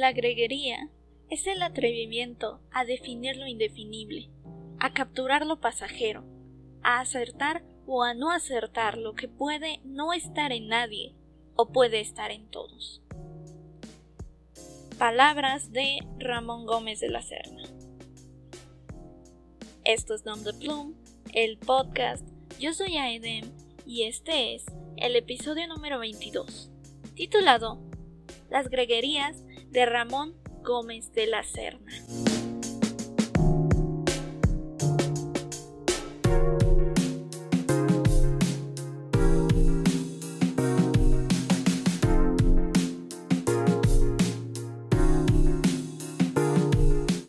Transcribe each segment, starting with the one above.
La greguería es el atrevimiento a definir lo indefinible, a capturar lo pasajero, a acertar o a no acertar lo que puede no estar en nadie o puede estar en todos. Palabras de Ramón Gómez de la Serna. Esto es Nom de Plum, el podcast. Yo soy Aedem y este es el episodio número 22, titulado Las greguerías de Ramón Gómez de la Serna.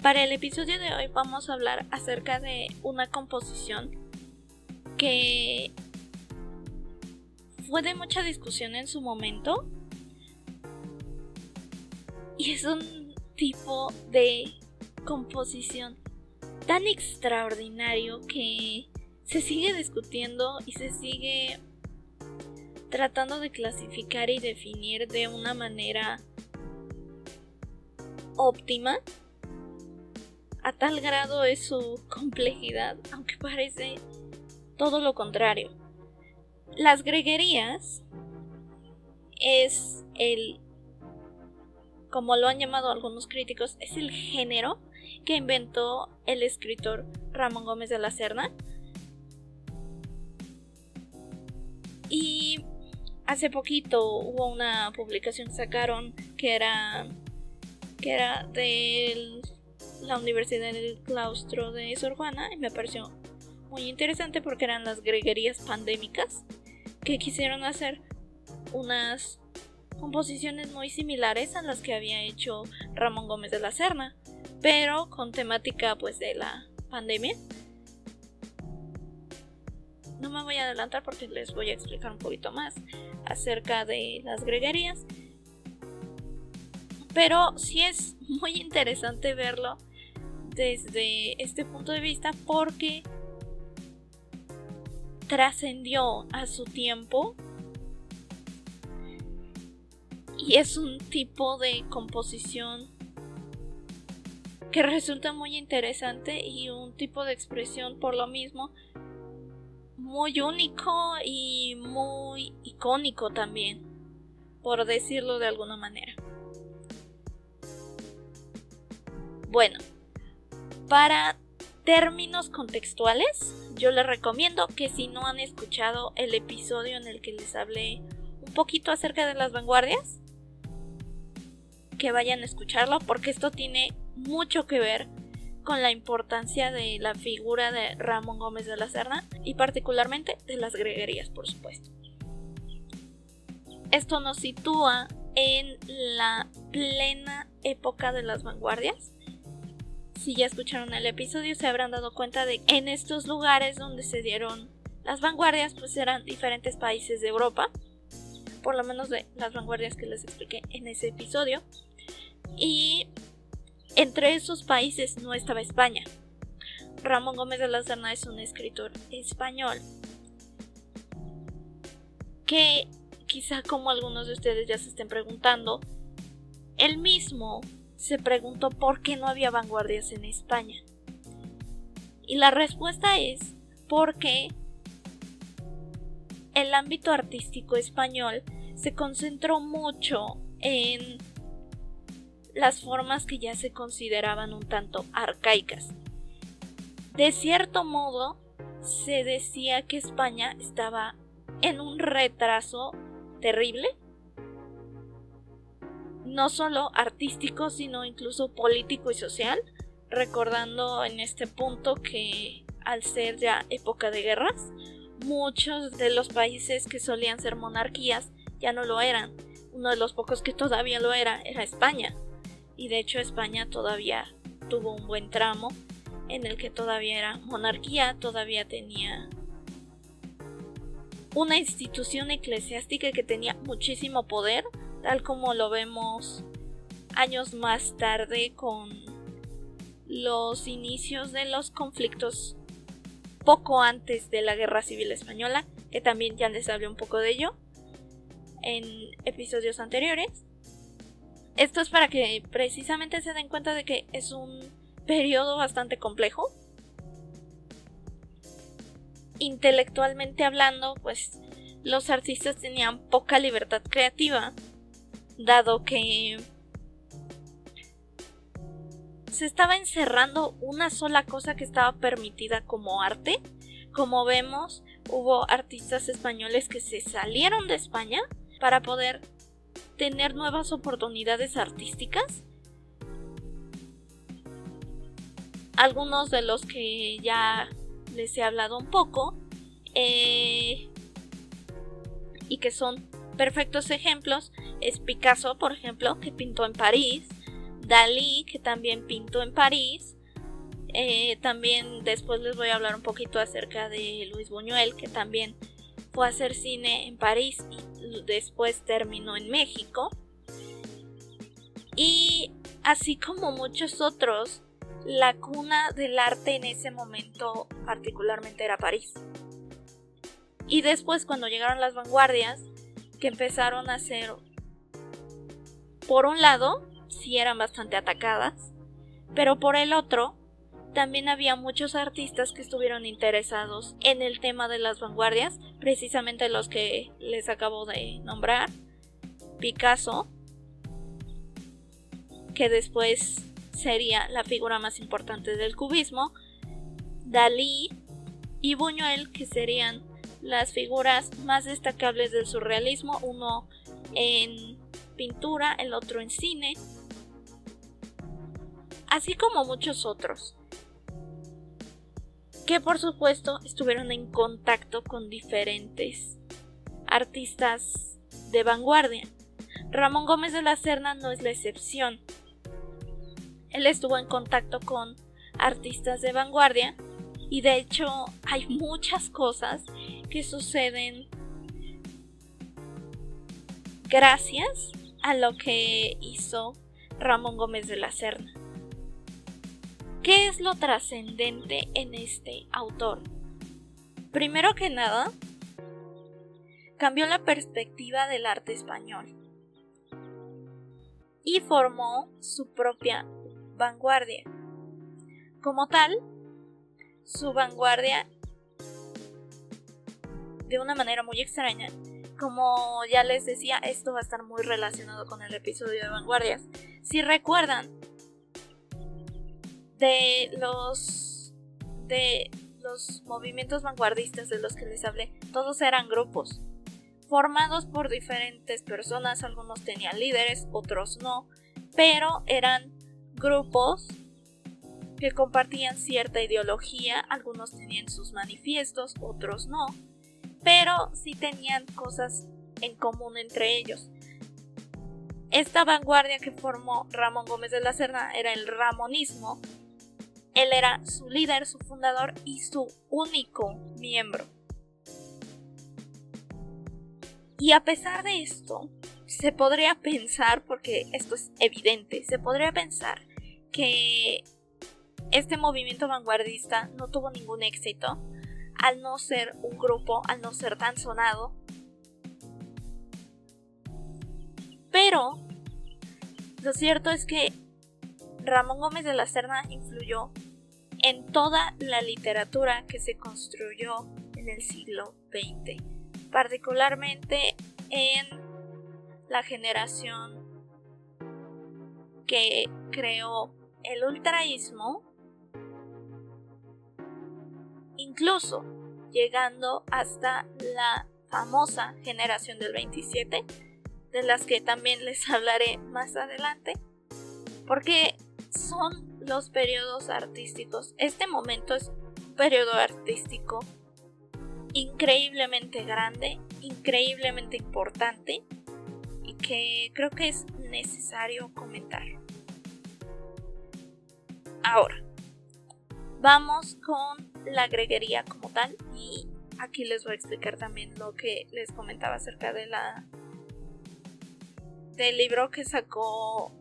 Para el episodio de hoy vamos a hablar acerca de una composición que fue de mucha discusión en su momento y es un tipo de composición tan extraordinario que se sigue discutiendo y se sigue tratando de clasificar y definir de una manera óptima. A tal grado es su complejidad, aunque parece todo lo contrario. Las greguerías es el como lo han llamado algunos críticos, es el género que inventó el escritor Ramón Gómez de la Serna. Y hace poquito hubo una publicación que sacaron que era que era de la Universidad del Claustro de Sor Juana y me pareció muy interesante porque eran las greguerías pandémicas que quisieron hacer unas composiciones muy similares a las que había hecho Ramón Gómez de la Serna, pero con temática pues de la pandemia. No me voy a adelantar porque les voy a explicar un poquito más acerca de las greguerías. Pero sí es muy interesante verlo desde este punto de vista porque trascendió a su tiempo y es un tipo de composición que resulta muy interesante y un tipo de expresión por lo mismo muy único y muy icónico también, por decirlo de alguna manera. Bueno, para términos contextuales, yo les recomiendo que si no han escuchado el episodio en el que les hablé un poquito acerca de las vanguardias, que vayan a escucharlo porque esto tiene mucho que ver con la importancia de la figura de Ramón Gómez de la Serna y particularmente de las greguerías, por supuesto. Esto nos sitúa en la plena época de las vanguardias. Si ya escucharon el episodio se habrán dado cuenta de que en estos lugares donde se dieron las vanguardias pues eran diferentes países de Europa, por lo menos de las vanguardias que les expliqué en ese episodio. Y entre esos países no estaba España. Ramón Gómez de la Serna es un escritor español que quizá como algunos de ustedes ya se estén preguntando, él mismo se preguntó por qué no había vanguardias en España. Y la respuesta es porque el ámbito artístico español se concentró mucho en las formas que ya se consideraban un tanto arcaicas. De cierto modo, se decía que España estaba en un retraso terrible, no solo artístico, sino incluso político y social, recordando en este punto que al ser ya época de guerras, muchos de los países que solían ser monarquías ya no lo eran. Uno de los pocos que todavía lo era era España y de hecho España todavía tuvo un buen tramo en el que todavía era monarquía, todavía tenía una institución eclesiástica que tenía muchísimo poder, tal como lo vemos años más tarde con los inicios de los conflictos poco antes de la Guerra Civil Española, que también ya les hablé un poco de ello en episodios anteriores. Esto es para que precisamente se den cuenta de que es un periodo bastante complejo. Intelectualmente hablando, pues los artistas tenían poca libertad creativa, dado que se estaba encerrando una sola cosa que estaba permitida como arte. Como vemos, hubo artistas españoles que se salieron de España para poder tener nuevas oportunidades artísticas. Algunos de los que ya les he hablado un poco eh, y que son perfectos ejemplos es Picasso, por ejemplo, que pintó en París, Dalí, que también pintó en París, eh, también después les voy a hablar un poquito acerca de Luis Buñuel, que también fue a hacer cine en París después terminó en México. Y así como muchos otros, la cuna del arte en ese momento particularmente era París. Y después cuando llegaron las vanguardias, que empezaron a ser, por un lado, sí eran bastante atacadas, pero por el otro, también había muchos artistas que estuvieron interesados en el tema de las vanguardias, precisamente los que les acabo de nombrar. Picasso, que después sería la figura más importante del cubismo, Dalí y Buñuel, que serían las figuras más destacables del surrealismo, uno en pintura, el otro en cine, así como muchos otros que por supuesto estuvieron en contacto con diferentes artistas de vanguardia. Ramón Gómez de la Serna no es la excepción. Él estuvo en contacto con artistas de vanguardia y de hecho hay muchas cosas que suceden gracias a lo que hizo Ramón Gómez de la Serna. ¿Qué es lo trascendente en este autor? Primero que nada, cambió la perspectiva del arte español y formó su propia vanguardia. Como tal, su vanguardia, de una manera muy extraña, como ya les decía, esto va a estar muy relacionado con el episodio de vanguardias. Si recuerdan, de los de los movimientos vanguardistas de los que les hablé, todos eran grupos formados por diferentes personas, algunos tenían líderes, otros no, pero eran grupos que compartían cierta ideología, algunos tenían sus manifiestos, otros no, pero sí tenían cosas en común entre ellos. Esta vanguardia que formó Ramón Gómez de la Serna era el ramonismo, él era su líder, su fundador y su único miembro. Y a pesar de esto, se podría pensar, porque esto es evidente, se podría pensar que este movimiento vanguardista no tuvo ningún éxito al no ser un grupo, al no ser tan sonado. Pero lo cierto es que Ramón Gómez de la Serna influyó en toda la literatura que se construyó en el siglo XX, particularmente en la generación que creó el ultraísmo, incluso llegando hasta la famosa generación del 27, de las que también les hablaré más adelante, porque son los periodos artísticos. Este momento es un periodo artístico increíblemente grande, increíblemente importante y que creo que es necesario comentar. Ahora, vamos con la greguería como tal y aquí les voy a explicar también lo que les comentaba acerca de la del libro que sacó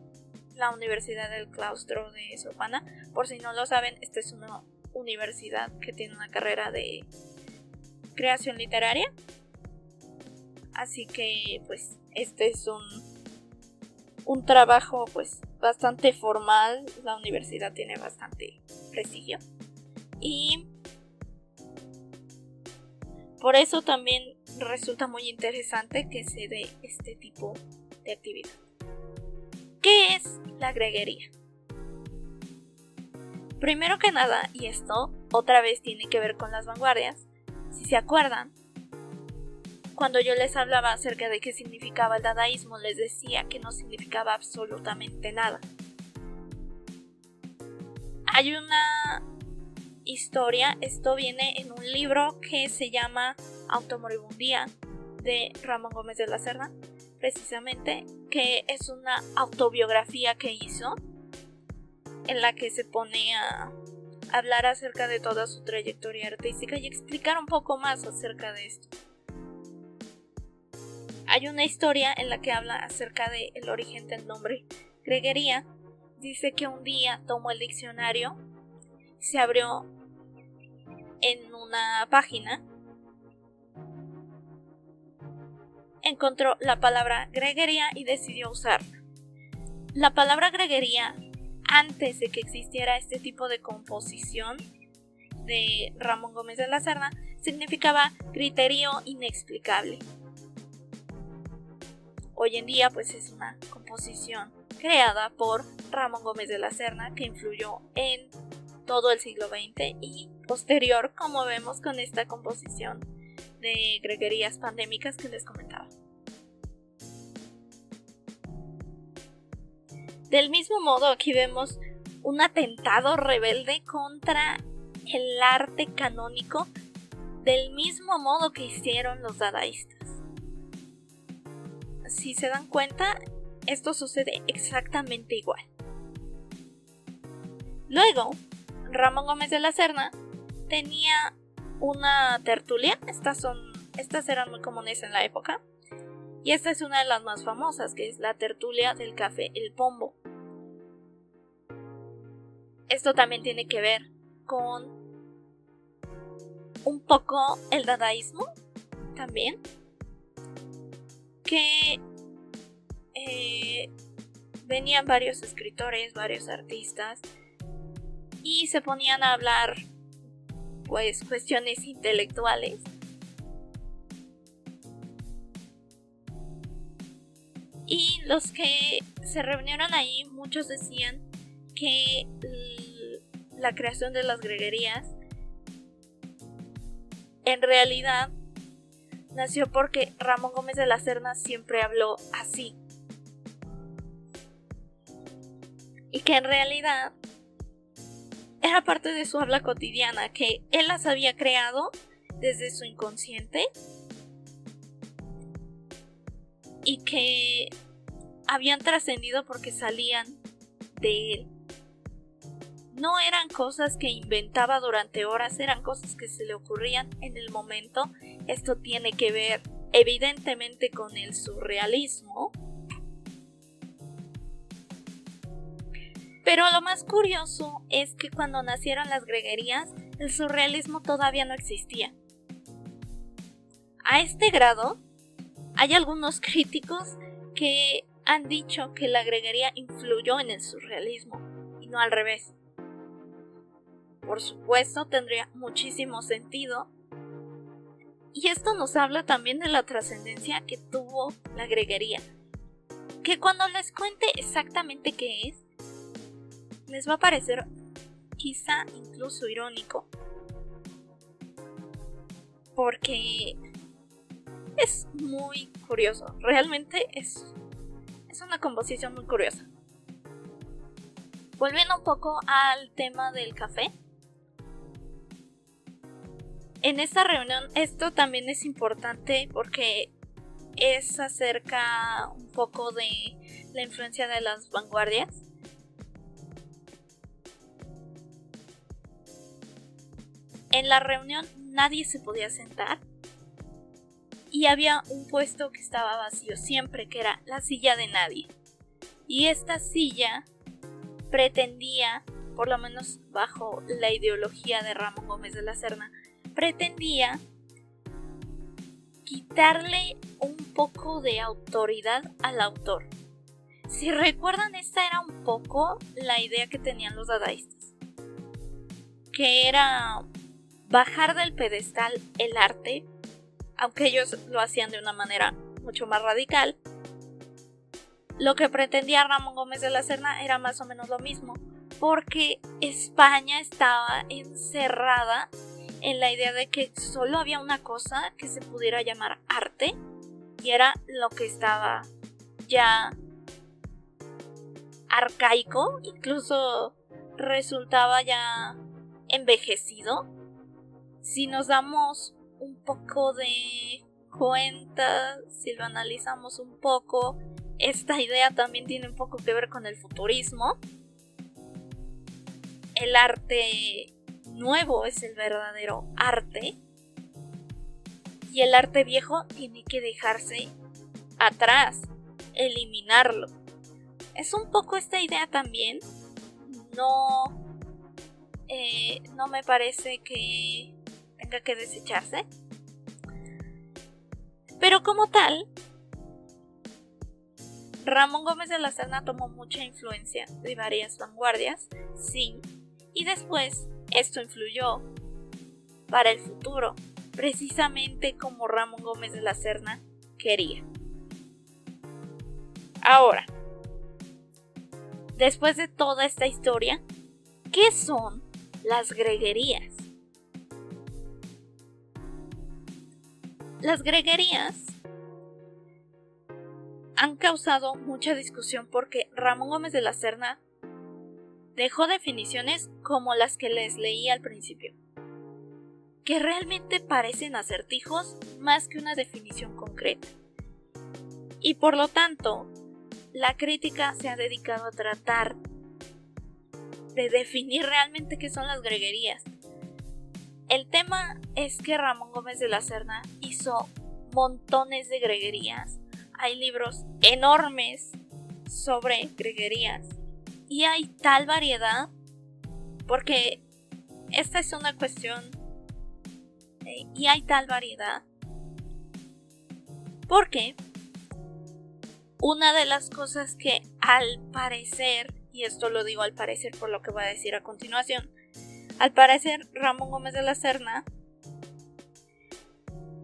la Universidad del Claustro de Sopana. Por si no lo saben, esta es una universidad que tiene una carrera de creación literaria. Así que, pues, este es un un trabajo pues bastante formal, la universidad tiene bastante prestigio y por eso también resulta muy interesante que se dé este tipo de actividad. ¿Qué es la greguería? Primero que nada, y esto otra vez tiene que ver con las vanguardias, si se acuerdan, cuando yo les hablaba acerca de qué significaba el dadaísmo, les decía que no significaba absolutamente nada. Hay una historia, esto viene en un libro que se llama Automoribundía de Ramón Gómez de la Serna, precisamente, que es una autobiografía que hizo en la que se pone a hablar acerca de toda su trayectoria artística y explicar un poco más acerca de esto. Hay una historia en la que habla acerca del origen del nombre Greguería. Dice que un día tomó el diccionario, se abrió en una página, encontró la palabra greguería y decidió usarla. La palabra greguería, antes de que existiera este tipo de composición de Ramón Gómez de la Serna, significaba criterio inexplicable. Hoy en día pues es una composición creada por Ramón Gómez de la Serna que influyó en todo el siglo XX y posterior como vemos con esta composición de greguerías pandémicas que les comentaba. Del mismo modo aquí vemos un atentado rebelde contra el arte canónico del mismo modo que hicieron los dadaístas. Si se dan cuenta, esto sucede exactamente igual. Luego, Ramón Gómez de la Serna tenía una tertulia, estas son estas eran muy comunes en la época, y esta es una de las más famosas, que es la tertulia del café El Pombo. Esto también tiene que ver con un poco el dadaísmo también que eh, venían varios escritores, varios artistas y se ponían a hablar pues cuestiones intelectuales. Y los que se reunieron ahí, muchos decían que la creación de las greguerías en realidad nació porque Ramón Gómez de la Serna siempre habló así. Y que en realidad era parte de su habla cotidiana, que él las había creado desde su inconsciente y que habían trascendido porque salían de él. No eran cosas que inventaba durante horas, eran cosas que se le ocurrían en el momento. Esto tiene que ver evidentemente con el surrealismo. Pero lo más curioso es que cuando nacieron las greguerías, el surrealismo todavía no existía. A este grado, hay algunos críticos que han dicho que la greguería influyó en el surrealismo y no al revés por supuesto, tendría muchísimo sentido. Y esto nos habla también de la trascendencia que tuvo la greguería. Que cuando les cuente exactamente qué es, les va a parecer quizá incluso irónico. Porque es muy curioso. Realmente es, es una composición muy curiosa. Volviendo un poco al tema del café, en esta reunión esto también es importante porque es acerca un poco de la influencia de las vanguardias. En la reunión nadie se podía sentar y había un puesto que estaba vacío siempre, que era la silla de nadie. Y esta silla pretendía, por lo menos bajo la ideología de Ramón Gómez de la Serna, pretendía quitarle un poco de autoridad al autor. Si recuerdan, esta era un poco la idea que tenían los dadaístas. Que era bajar del pedestal el arte, aunque ellos lo hacían de una manera mucho más radical. Lo que pretendía Ramón Gómez de la Serna era más o menos lo mismo, porque España estaba encerrada en la idea de que solo había una cosa que se pudiera llamar arte y era lo que estaba ya arcaico, incluso resultaba ya envejecido. Si nos damos un poco de cuenta, si lo analizamos un poco, esta idea también tiene un poco que ver con el futurismo. El arte nuevo es el verdadero arte. Y el arte viejo tiene que dejarse atrás, eliminarlo. Es un poco esta idea también. No, eh, no me parece que que desecharse. Pero como tal, Ramón Gómez de la Serna tomó mucha influencia de varias vanguardias, sí, y después esto influyó para el futuro, precisamente como Ramón Gómez de la Serna quería. Ahora, después de toda esta historia, ¿qué son las greguerías? Las greguerías han causado mucha discusión porque Ramón Gómez de la Serna dejó definiciones como las que les leí al principio, que realmente parecen acertijos más que una definición concreta. Y por lo tanto, la crítica se ha dedicado a tratar de definir realmente qué son las greguerías. El tema es que Ramón Gómez de la Serna hizo montones de greguerías. Hay libros enormes sobre greguerías. Y hay tal variedad porque esta es una cuestión eh, y hay tal variedad porque una de las cosas que al parecer, y esto lo digo al parecer por lo que voy a decir a continuación, al parecer Ramón Gómez de la Serna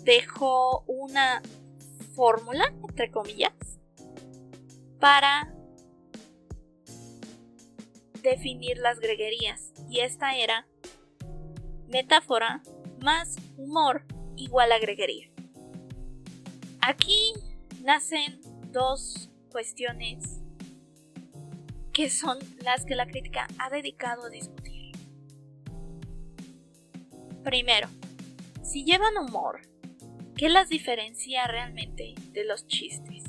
dejó una fórmula, entre comillas, para definir las greguerías. Y esta era metáfora más humor igual a greguería. Aquí nacen dos cuestiones que son las que la crítica ha dedicado a discutir. Primero, si llevan humor, ¿qué las diferencia realmente de los chistes?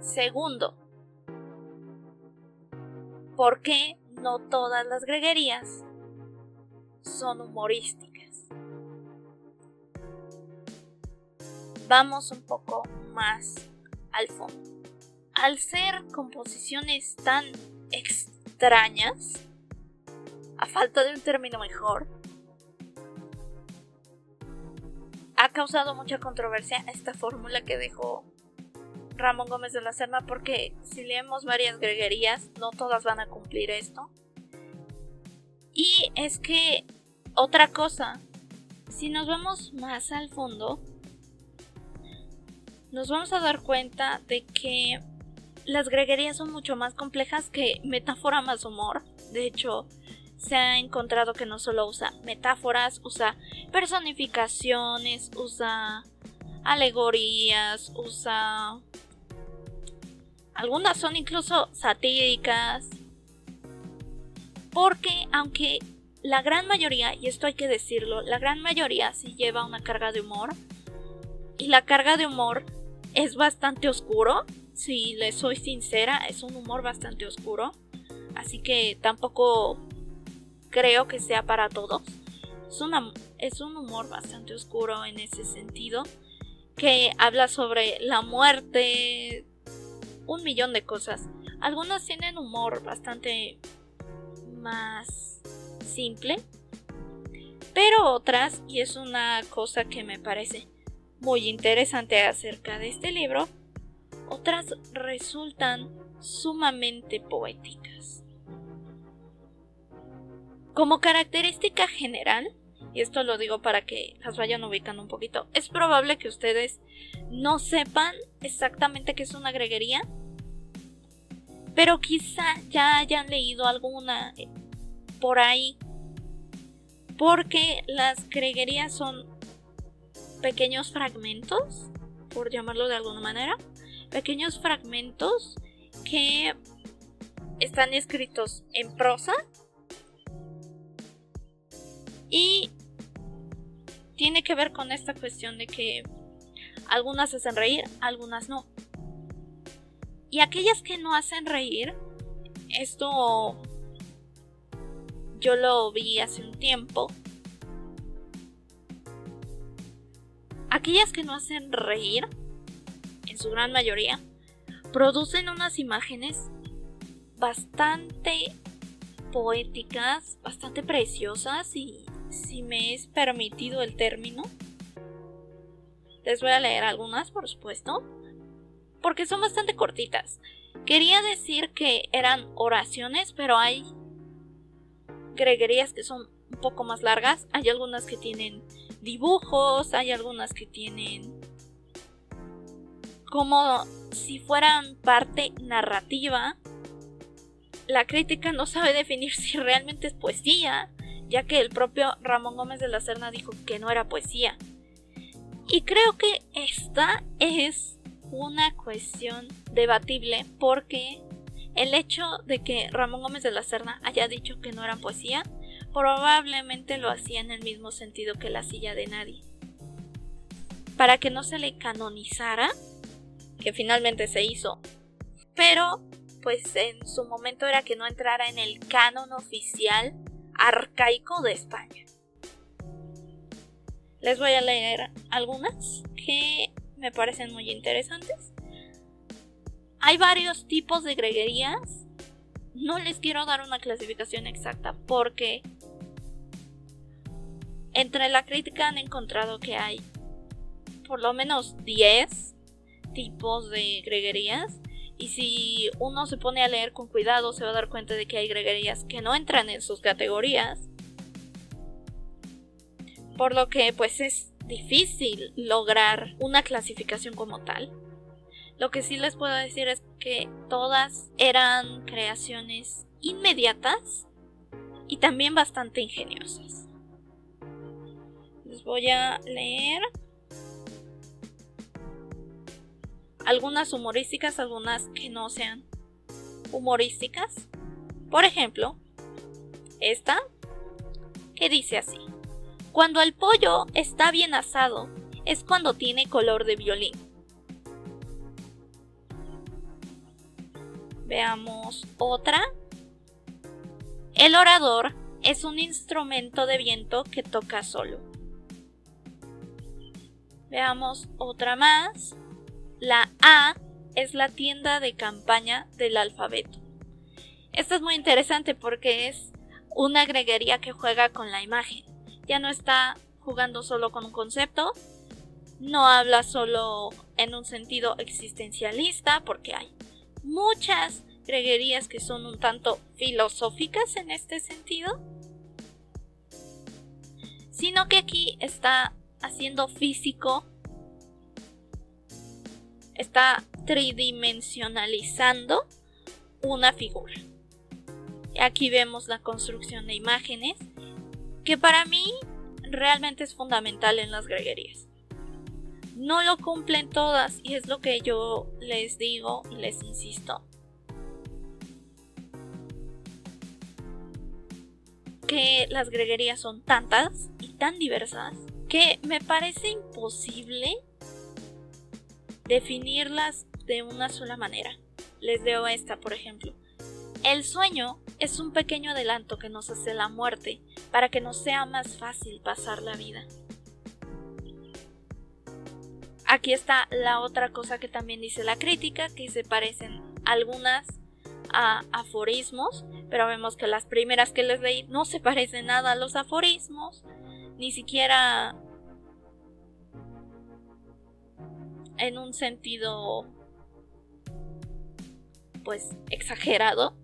Segundo, ¿por qué no todas las greguerías son humorísticas? vamos un poco más al fondo. Al ser composiciones tan extrañas, a falta de un término mejor, ha causado mucha controversia esta fórmula que dejó Ramón Gómez de la Serna porque si leemos varias greguerías no todas van a cumplir esto. Y es que otra cosa, si nos vamos más al fondo, nos vamos a dar cuenta de que las greguerías son mucho más complejas que metáfora más humor. De hecho, se ha encontrado que no solo usa metáforas, usa personificaciones, usa alegorías, usa... Algunas son incluso satíricas. Porque aunque la gran mayoría, y esto hay que decirlo, la gran mayoría sí lleva una carga de humor, y la carga de humor es bastante oscuro. Si le soy sincera, es un humor bastante oscuro. Así que tampoco creo que sea para todos. Es, es un humor bastante oscuro en ese sentido. Que habla sobre la muerte. Un millón de cosas. Algunos tienen humor bastante más simple. Pero otras, y es una cosa que me parece muy interesante acerca de este libro, otras resultan sumamente poéticas. Como característica general, y esto lo digo para que las vayan ubicando un poquito, es probable que ustedes no sepan exactamente qué es una greguería, pero quizá ya hayan leído alguna eh, por ahí, porque las greguerías son pequeños fragmentos, por llamarlo de alguna manera, pequeños fragmentos que están escritos en prosa y tiene que ver con esta cuestión de que algunas hacen reír, algunas no. Y aquellas que no hacen reír, esto yo lo vi hace un tiempo. Aquellas que no hacen reír, en su gran mayoría, producen unas imágenes bastante poéticas, bastante preciosas y si me es permitido el término. Les voy a leer algunas, por supuesto, porque son bastante cortitas. Quería decir que eran oraciones, pero hay greguerías que son un poco más largas. Hay algunas que tienen dibujos, hay algunas que tienen como si fueran parte narrativa. La crítica no sabe definir si realmente es poesía, ya que el propio Ramón Gómez de la Serna dijo que no era poesía. Y creo que esta es una cuestión debatible porque el hecho de que Ramón Gómez de la Serna haya dicho que no era poesía probablemente lo hacía en el mismo sentido que la silla de nadie. Para que no se le canonizara, que finalmente se hizo, pero pues en su momento era que no entrara en el canon oficial arcaico de España. Les voy a leer algunas que me parecen muy interesantes. Hay varios tipos de greguerías. No les quiero dar una clasificación exacta porque entre la crítica han encontrado que hay por lo menos 10 tipos de greguerías y si uno se pone a leer con cuidado, se va a dar cuenta de que hay greguerías que no entran en sus categorías. Por lo que pues es difícil lograr una clasificación como tal. Lo que sí les puedo decir es que todas eran creaciones inmediatas y también bastante ingeniosas. Les voy a leer algunas humorísticas, algunas que no sean humorísticas. Por ejemplo, esta que dice así. Cuando el pollo está bien asado es cuando tiene color de violín. Veamos otra. El orador es un instrumento de viento que toca solo. Veamos otra más. La A es la tienda de campaña del alfabeto. Esto es muy interesante porque es una greguería que juega con la imagen. Ya no está jugando solo con un concepto, no habla solo en un sentido existencialista, porque hay muchas greguerías que son un tanto filosóficas en este sentido, sino que aquí está haciendo físico está tridimensionalizando una figura. Aquí vemos la construcción de imágenes, que para mí realmente es fundamental en las greguerías. No lo cumplen todas y es lo que yo les digo y les insisto. Que las greguerías son tantas y tan diversas que me parece imposible definirlas de una sola manera. Les leo esta, por ejemplo. El sueño es un pequeño adelanto que nos hace la muerte para que nos sea más fácil pasar la vida. Aquí está la otra cosa que también dice la crítica, que se parecen algunas a aforismos, pero vemos que las primeras que les leí no se parecen nada a los aforismos, ni siquiera en un sentido pues exagerado.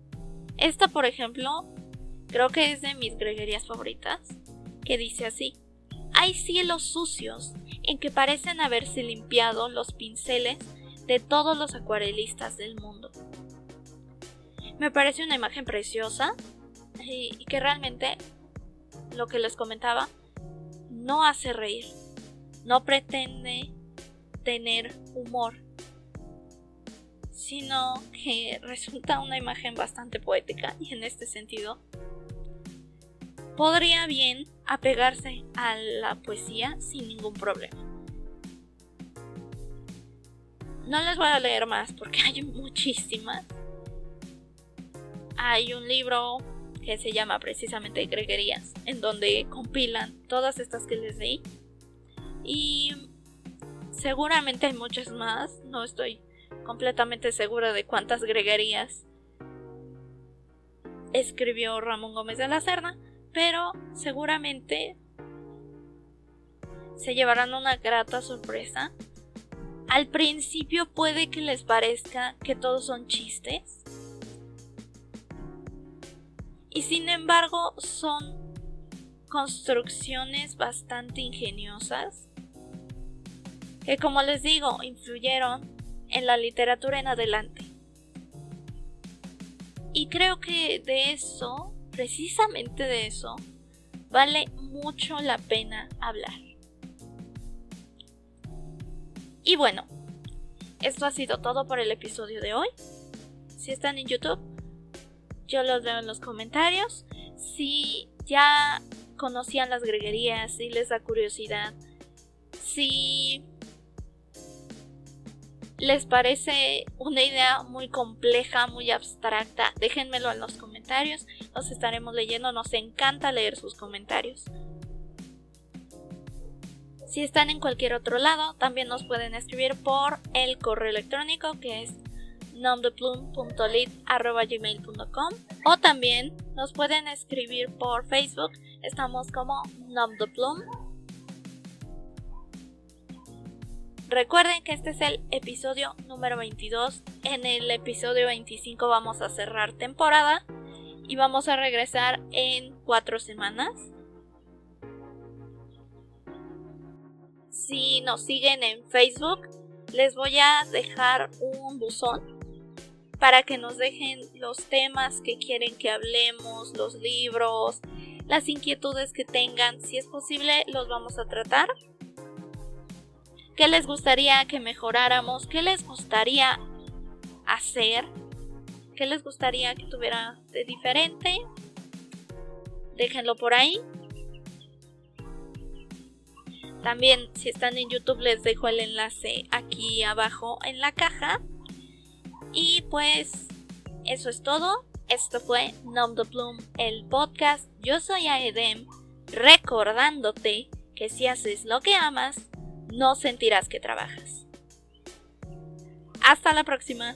Esta, por ejemplo, creo que es de mis greguerías favoritas, que dice así. Hay cielos sucios en que parecen haberse limpiado los pinceles de todos los acuarelistas del mundo. Me parece una imagen preciosa y que realmente lo que les comentaba no hace reír, no pretende tener humor, sino que resulta una imagen bastante poética y en este sentido podría bien apegarse a la poesía sin ningún problema. No les voy a leer más porque hay muchísimas. Hay un libro que se llama precisamente Greguerías, en donde compilan todas estas que les leí. Y seguramente hay muchas más, no estoy completamente segura de cuántas greguerías escribió Ramón Gómez de la Serna, pero seguramente se llevarán una grata sorpresa. Al principio puede que les parezca que todos son chistes, y sin embargo son construcciones bastante ingeniosas que como les digo influyeron en la literatura en adelante. Y creo que de eso, precisamente de eso, vale mucho la pena hablar. Y bueno, esto ha sido todo por el episodio de hoy. Si están en YouTube, yo los leo en los comentarios. Si ya conocían las greguerías, si les da curiosidad, si les parece una idea muy compleja, muy abstracta, déjenmelo en los comentarios. Los estaremos leyendo, nos encanta leer sus comentarios. Si están en cualquier otro lado, también nos pueden escribir por el correo electrónico que es nomdeplum.lit.gmail.com o también nos pueden escribir por Facebook, estamos como nomdeplum. Recuerden que este es el episodio número 22. En el episodio 25 vamos a cerrar temporada y vamos a regresar en cuatro semanas. Si nos siguen en Facebook, les voy a dejar un buzón para que nos dejen los temas que quieren que hablemos, los libros, las inquietudes que tengan. Si es posible, los vamos a tratar. ¿Qué les gustaría que mejoráramos? ¿Qué les gustaría hacer? ¿Qué les gustaría que tuviera de diferente? Déjenlo por ahí. También si están en YouTube les dejo el enlace aquí abajo en la caja y pues eso es todo. Esto fue Nom de Plum, el podcast. Yo soy Aedem, recordándote que si haces lo que amas, no sentirás que trabajas. Hasta la próxima.